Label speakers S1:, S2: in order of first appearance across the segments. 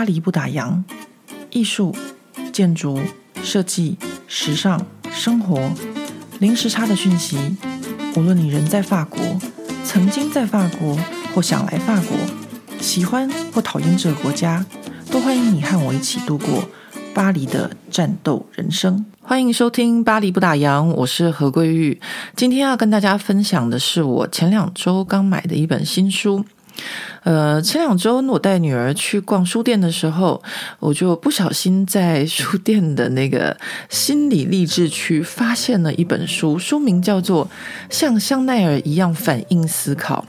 S1: 巴黎不打烊，艺术、建筑、设计、时尚、生活，零时差的讯息。无论你人在法国，曾经在法国，或想来法国，喜欢或讨厌这个国家，都欢迎你和我一起度过巴黎的战斗人生。欢迎收听《巴黎不打烊》，我是何桂玉。今天要跟大家分享的是我前两周刚买的一本新书。呃，前两周我带女儿去逛书店的时候，我就不小心在书店的那个心理励志区发现了一本书，书名叫做《像香奈儿一样反应思考》。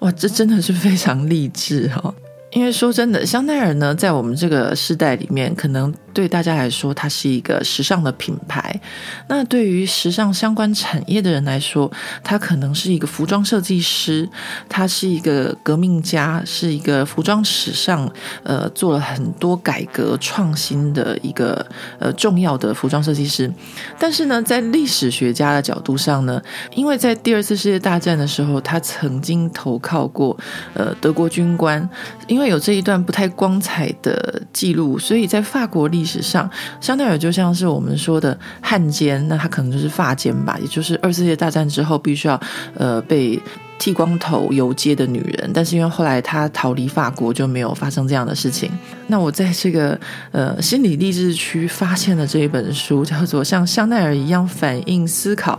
S1: 哇，这真的是非常励志哦！因为说真的，香奈儿呢，在我们这个时代里面，可能。对大家来说，它是一个时尚的品牌。那对于时尚相关产业的人来说，他可能是一个服装设计师，他是一个革命家，是一个服装史上呃做了很多改革创新的一个呃重要的服装设计师。但是呢，在历史学家的角度上呢，因为在第二次世界大战的时候，他曾经投靠过呃德国军官，因为有这一段不太光彩的记录，所以在法国历史上，香奈儿就像是我们说的汉奸，那他可能就是发奸吧，也就是二次世界大战之后必须要呃被。剃光头游街的女人，但是因为后来她逃离法国，就没有发生这样的事情。那我在这个呃心理励志区发现了这一本书，叫做《像香奈儿一样反应思考》，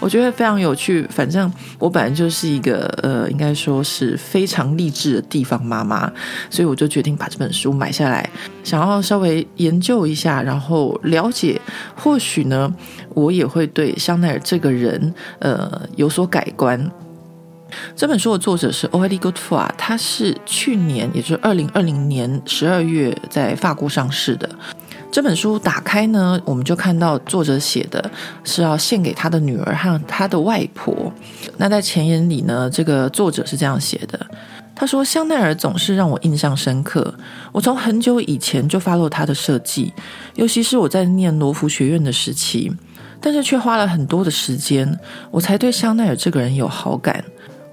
S1: 我觉得非常有趣。反正我本来就是一个呃，应该说是非常励志的地方妈妈，所以我就决定把这本书买下来，想要稍微研究一下，然后了解，或许呢，我也会对香奈儿这个人呃有所改观。这本书的作者是 Aurélie Godefroid，他是去年，也就是二零二零年十二月在法国上市的。这本书打开呢，我们就看到作者写的是要献给他的女儿和他的外婆。那在前言里呢，这个作者是这样写的：他说，香奈儿总是让我印象深刻。我从很久以前就 follow 他的设计，尤其是我在念罗浮学院的时期，但是却花了很多的时间，我才对香奈儿这个人有好感。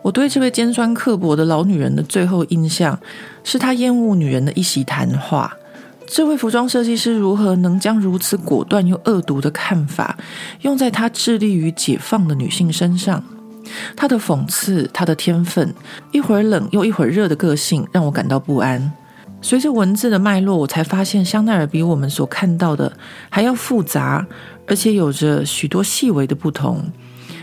S1: 我对这位尖酸刻薄的老女人的最后印象，是她厌恶女人的一席谈话。这位服装设计师如何能将如此果断又恶毒的看法，用在她致力于解放的女性身上？她的讽刺，她的天分，一会儿冷又一会儿热的个性，让我感到不安。随着文字的脉络，我才发现香奈儿比我们所看到的还要复杂，而且有着许多细微的不同。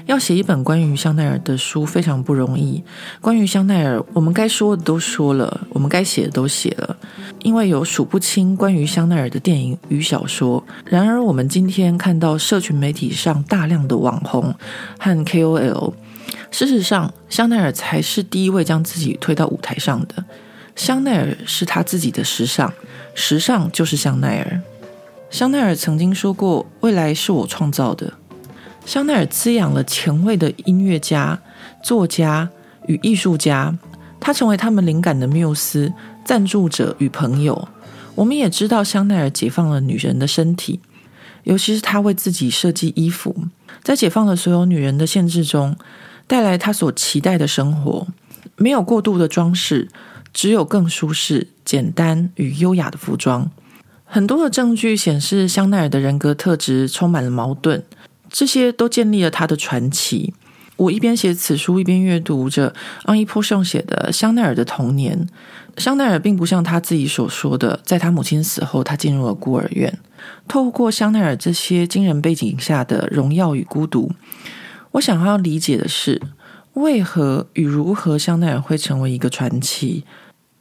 S1: 要写一本关于香奈儿的书非常不容易。关于香奈儿，我们该说的都说了，我们该写的都写了，因为有数不清关于香奈儿的电影与小说。然而，我们今天看到社群媒体上大量的网红和 KOL，事实上，香奈儿才是第一位将自己推到舞台上的。香奈儿是他自己的时尚，时尚就是香奈儿。香奈儿曾经说过：“未来是我创造的。”香奈儿滋养了前卫的音乐家、作家与艺术家，他成为他们灵感的缪斯、赞助者与朋友。我们也知道，香奈儿解放了女人的身体，尤其是他为自己设计衣服，在解放了所有女人的限制中，带来他所期待的生活。没有过度的装饰，只有更舒适、简单与优雅的服装。很多的证据显示，香奈儿的人格特质充满了矛盾。这些都建立了他的传奇。我一边写此书，一边阅读着 Henri Porchon 写的《香奈儿的童年》。香奈儿并不像他自己所说的，在他母亲死后，他进入了孤儿院。透过香奈儿这些惊人背景下的荣耀与孤独，我想要理解的是，为何与如何香奈儿会成为一个传奇。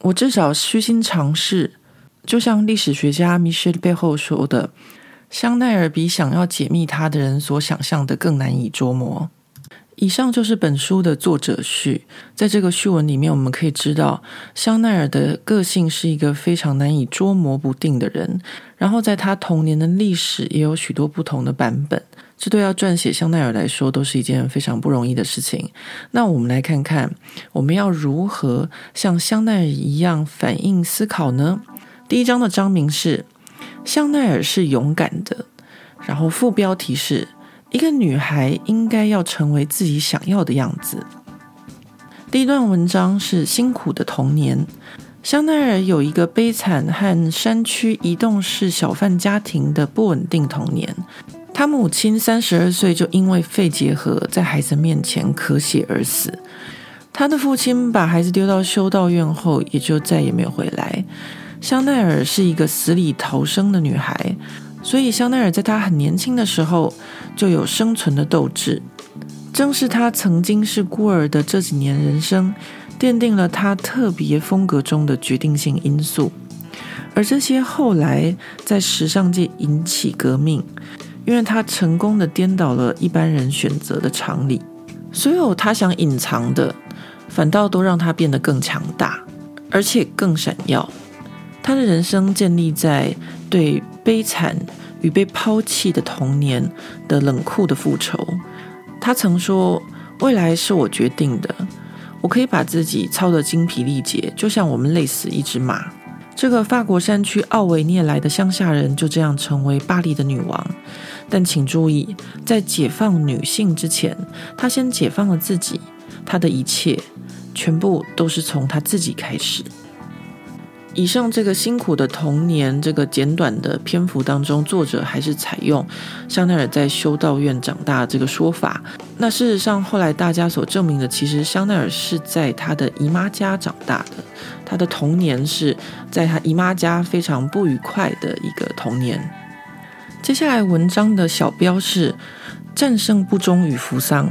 S1: 我至少虚心尝试，就像历史学家米歇尔背后说的。香奈儿比想要解密他的人所想象的更难以捉摸。以上就是本书的作者序。在这个序文里面，我们可以知道香奈儿的个性是一个非常难以捉摸不定的人。然后，在他童年的历史也有许多不同的版本。这对要撰写香奈儿来说都是一件非常不容易的事情。那我们来看看，我们要如何像香奈儿一样反应思考呢？第一章的章名是。香奈儿是勇敢的，然后副标题是一个女孩应该要成为自己想要的样子。第一段文章是辛苦的童年，香奈儿有一个悲惨和山区移动式小贩家庭的不稳定童年。他母亲三十二岁就因为肺结核在孩子面前咳血而死。他的父亲把孩子丢到修道院后，也就再也没有回来。香奈儿是一个死里逃生的女孩，所以香奈儿在她很年轻的时候就有生存的斗志。正是她曾经是孤儿的这几年人生，奠定了她特别风格中的决定性因素。而这些后来在时尚界引起革命，因为她成功的颠倒了一般人选择的常理。所有她想隐藏的，反倒都让她变得更强大，而且更闪耀。他的人生建立在对悲惨与被抛弃的童年的冷酷的复仇。他曾说：“未来是我决定的，我可以把自己操得精疲力竭，就像我们累死一只马。”这个法国山区奥维涅来的乡下人就这样成为巴黎的女王。但请注意，在解放女性之前，她先解放了自己。她的一切，全部都是从她自己开始。以上这个辛苦的童年，这个简短的篇幅当中，作者还是采用香奈儿在修道院长大这个说法。那事实上，后来大家所证明的，其实香奈儿是在她的姨妈家长大的。她的童年是在她姨妈家非常不愉快的一个童年。接下来文章的小标是“战胜不忠与扶桑”。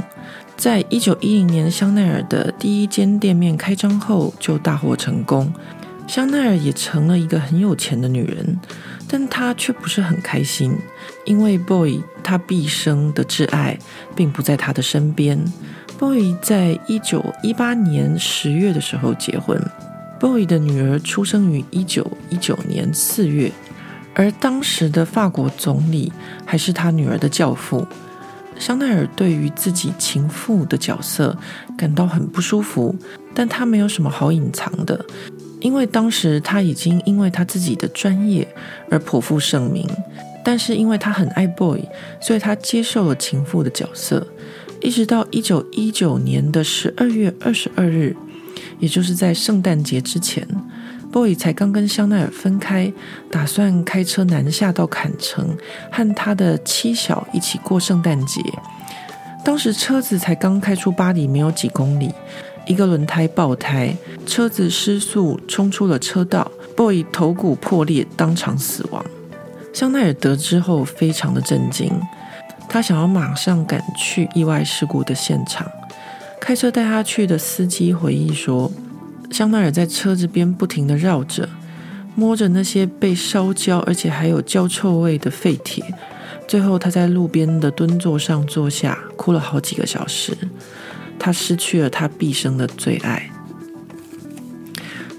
S1: 在一九一零年，香奈儿的第一间店面开张后，就大获成功。香奈儿也成了一个很有钱的女人，但她却不是很开心，因为 Boy 她毕生的挚爱并不在她的身边。Boy 在一九一八年十月的时候结婚，Boy 的女儿出生于一九一九年四月，而当时的法国总理还是他女儿的教父。香奈儿对于自己情妇的角色感到很不舒服，但她没有什么好隐藏的。因为当时他已经因为他自己的专业而颇负盛名，但是因为他很爱 Boy，所以他接受了情妇的角色，一直到一九一九年的十二月二十二日，也就是在圣诞节之前，Boy 才刚跟香奈儿分开，打算开车南下到坎城和他的妻小一起过圣诞节。当时车子才刚开出巴黎没有几公里。一个轮胎爆胎，车子失速冲出了车道，Boy 头骨破裂，当场死亡。香奈儿得知后非常的震惊，他想要马上赶去意外事故的现场。开车带他去的司机回忆说，香奈儿在车子边不停地绕着，摸着那些被烧焦而且还有焦臭味的废铁，最后他在路边的蹲座上坐下，哭了好几个小时。他失去了他毕生的最爱。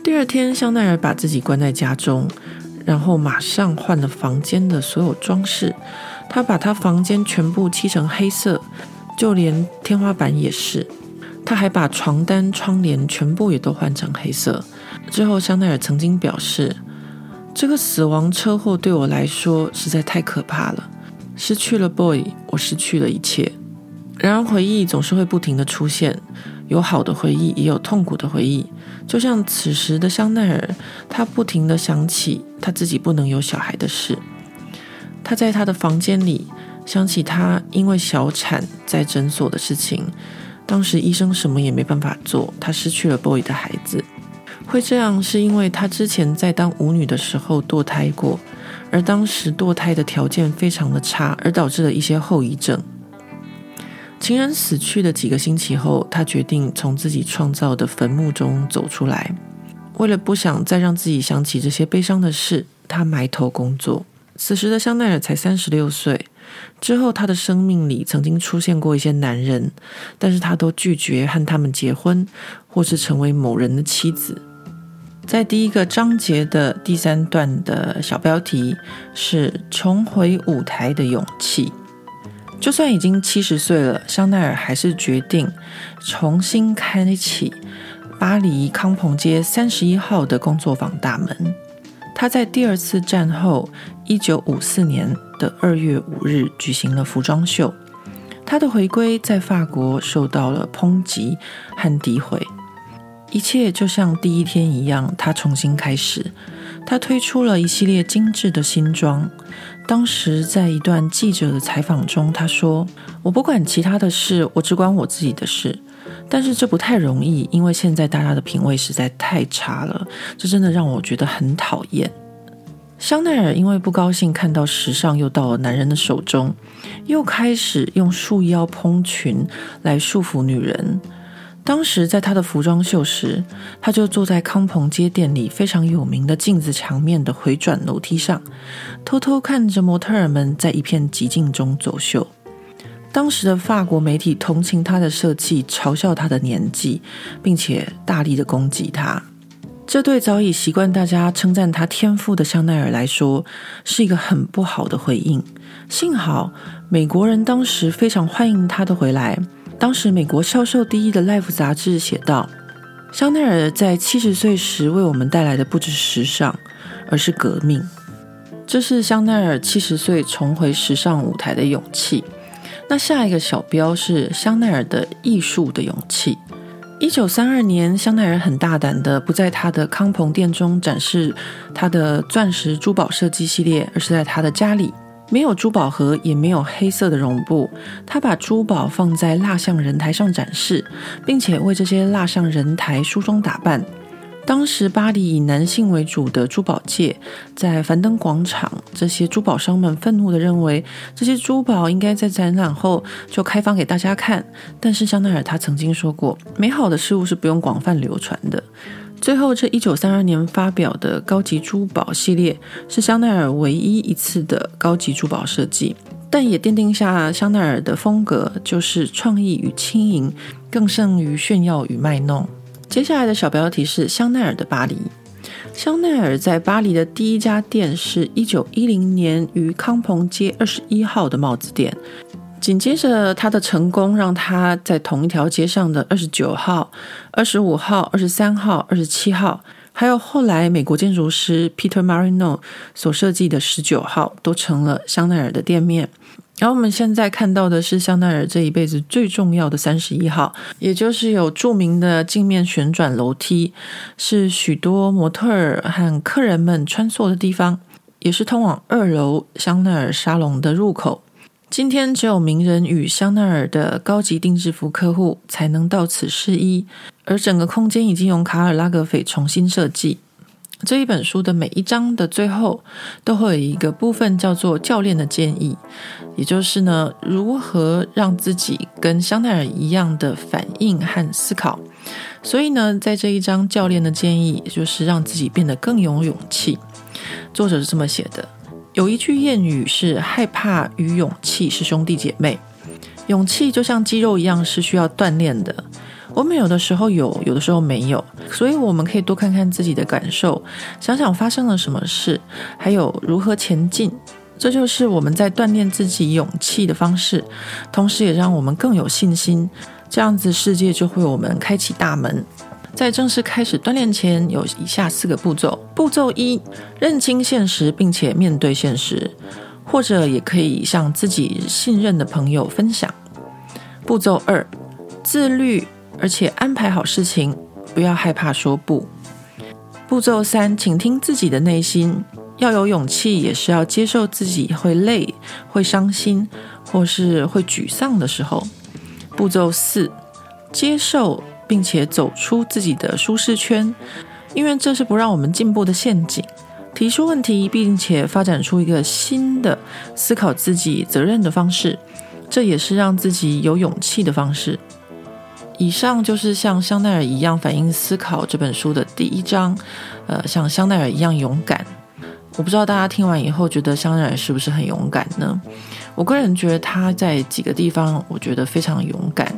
S1: 第二天，香奈儿把自己关在家中，然后马上换了房间的所有装饰。他把他房间全部漆成黑色，就连天花板也是。他还把床单、窗帘全部也都换成黑色。之后，香奈儿曾经表示：“这个死亡车祸对我来说实在太可怕了，失去了 Boy，我失去了一切。”然而，回忆总是会不停的出现，有好的回忆，也有痛苦的回忆。就像此时的香奈儿，她不停的想起她自己不能有小孩的事。她在她的房间里想起她因为小产在诊所的事情，当时医生什么也没办法做，她失去了 Boy 的孩子。会这样是因为她之前在当舞女的时候堕胎过，而当时堕胎的条件非常的差，而导致了一些后遗症。情人死去的几个星期后，他决定从自己创造的坟墓中走出来。为了不想再让自己想起这些悲伤的事，他埋头工作。此时的香奈儿才三十六岁。之后，他的生命里曾经出现过一些男人，但是他都拒绝和他们结婚，或是成为某人的妻子。在第一个章节的第三段的小标题是“重回舞台的勇气”。就算已经七十岁了，香奈儿还是决定重新开启巴黎康朋街三十一号的工作坊大门。他在第二次战后一九五四年的二月五日举行了服装秀。他的回归在法国受到了抨击和诋毁。一切就像第一天一样，他重新开始。他推出了一系列精致的新装。当时在一段记者的采访中，他说：“我不管其他的事，我只管我自己的事。但是这不太容易，因为现在大家的品味实在太差了，这真的让我觉得很讨厌。”香奈儿因为不高兴看到时尚又到了男人的手中，又开始用束腰蓬裙来束缚女人。当时在他的服装秀时，他就坐在康朋街店里非常有名的镜子墙面的回转楼梯上，偷偷看着模特儿们在一片寂静中走秀。当时的法国媒体同情他的设计，嘲笑他的年纪，并且大力的攻击他。这对早已习惯大家称赞他天赋的香奈儿来说，是一个很不好的回应。幸好美国人当时非常欢迎他的回来。当时，美国销售第一的《Life》杂志写道：“香奈儿在七十岁时为我们带来的不只是时尚，而是革命。这是香奈儿七十岁重回时尚舞台的勇气。”那下一个小标是香奈儿的艺术的勇气。一九三二年，香奈儿很大胆的不在他的康朋店中展示他的钻石珠宝设计系列，而是在他的家里。没有珠宝盒，也没有黑色的绒布。他把珠宝放在蜡像人台上展示，并且为这些蜡像人台梳妆打扮。当时巴黎以男性为主的珠宝界，在凡登广场，这些珠宝商们愤怒地认为，这些珠宝应该在展览后就开放给大家看。但是香奈儿他曾经说过，美好的事物是不用广泛流传的。最后，这一九三二年发表的高级珠宝系列是香奈儿唯一一次的高级珠宝设计，但也奠定下香奈儿的风格，就是创意与轻盈，更胜于炫耀与卖弄。接下来的小标题是香奈儿的巴黎。香奈儿在巴黎的第一家店是一九一零年于康朋街二十一号的帽子店。紧接着，他的成功让他在同一条街上的二十九号、二十五号、二十三号、二十七号，还有后来美国建筑师 Peter Marino 所设计的十九号，都成了香奈儿的店面。然后我们现在看到的是香奈儿这一辈子最重要的三十一号，也就是有著名的镜面旋转楼梯，是许多模特儿和客人们穿梭的地方，也是通往二楼香奈儿沙龙的入口。今天只有名人与香奈儿的高级定制服客户才能到此试衣，而整个空间已经由卡尔拉格斐重新设计。这一本书的每一章的最后都会有一个部分叫做教练的建议，也就是呢，如何让自己跟香奈儿一样的反应和思考。所以呢，在这一章教练的建议就是让自己变得更有勇气。作者是这么写的。有一句谚语是：害怕与勇气是兄弟姐妹。勇气就像肌肉一样，是需要锻炼的。我们有的时候有，有的时候没有，所以我们可以多看看自己的感受，想想发生了什么事，还有如何前进。这就是我们在锻炼自己勇气的方式，同时也让我们更有信心。这样子，世界就会为我们开启大门。在正式开始锻炼前，有以下四个步骤：步骤一，认清现实，并且面对现实，或者也可以向自己信任的朋友分享；步骤二，自律，而且安排好事情，不要害怕说不；步骤三，倾听自己的内心，要有勇气，也是要接受自己会累、会伤心，或是会沮丧的时候；步骤四，接受。并且走出自己的舒适圈，因为这是不让我们进步的陷阱。提出问题，并且发展出一个新的思考自己责任的方式，这也是让自己有勇气的方式。以上就是像香奈儿一样反应思考这本书的第一章。呃，像香奈儿一样勇敢。我不知道大家听完以后觉得香奈儿是不是很勇敢呢？我个人觉得他在几个地方，我觉得非常勇敢。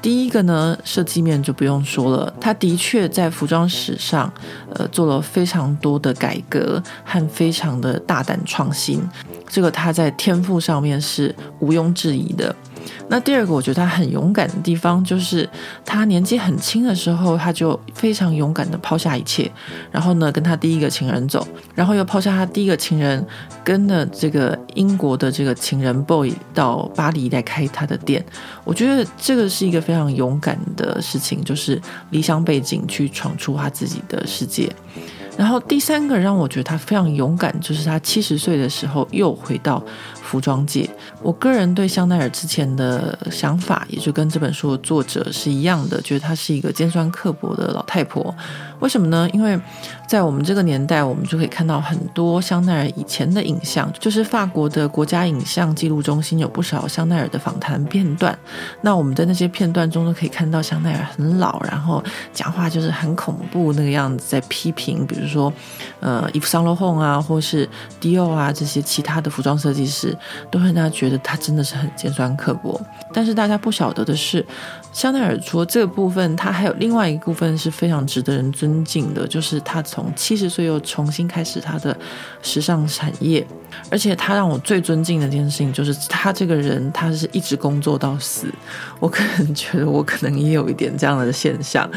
S1: 第一个呢，设计面就不用说了，他的确在服装史上，呃，做了非常多的改革和非常的大胆创新，这个他在天赋上面是毋庸置疑的。那第二个，我觉得他很勇敢的地方，就是他年纪很轻的时候，他就非常勇敢的抛下一切，然后呢，跟他第一个情人走，然后又抛下他第一个情人，跟了这个英国的这个情人 boy 到巴黎来开他的店。我觉得这个是一个非常勇敢的事情，就是离乡背井去闯出他自己的世界。然后第三个让我觉得他非常勇敢，就是他七十岁的时候又回到服装界。我个人对香奈儿之前的想法，也就跟这本书的作者是一样的，觉得她是一个尖酸刻薄的老太婆。为什么呢？因为在我们这个年代，我们就可以看到很多香奈儿以前的影像，就是法国的国家影像记录中心有不少香奈儿的访谈片段。那我们在那些片段中都可以看到香奈儿很老，然后讲话就是很恐怖那个样子，在批评，比如说，呃，伊夫桑罗红啊，或是迪奥啊这些其他的服装设计师，都会让他觉得他真的是很尖酸刻薄。但是大家不晓得的是，香奈儿除了这个部分，他还有另外一个部分是非常值得人尊敬的，就是他从七十岁又重新开始他的时尚产业，而且他让我最尊敬的一件事情就是他这个人，他是一直工作到死。我个人觉得我可能也有一点这样的现象，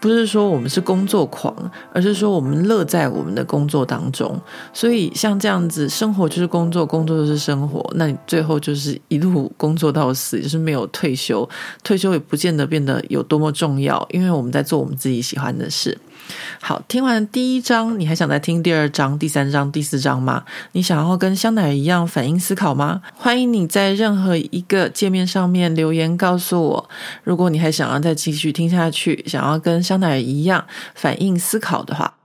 S1: 不是说我们是工作狂，而是说我们乐在我们的工作当中。所以像这样子，生活就是工作，工作就是生活，那你最后就是一路工作到死，就是没有退休，退休也不。见得变得有多么重要，因为我们在做我们自己喜欢的事。好，听完第一章，你还想再听第二章、第三章、第四章吗？你想要跟香奈儿一样反应思考吗？欢迎你在任何一个界面上面留言告诉我。如果你还想要再继续听下去，想要跟香奈儿一样反应思考的话。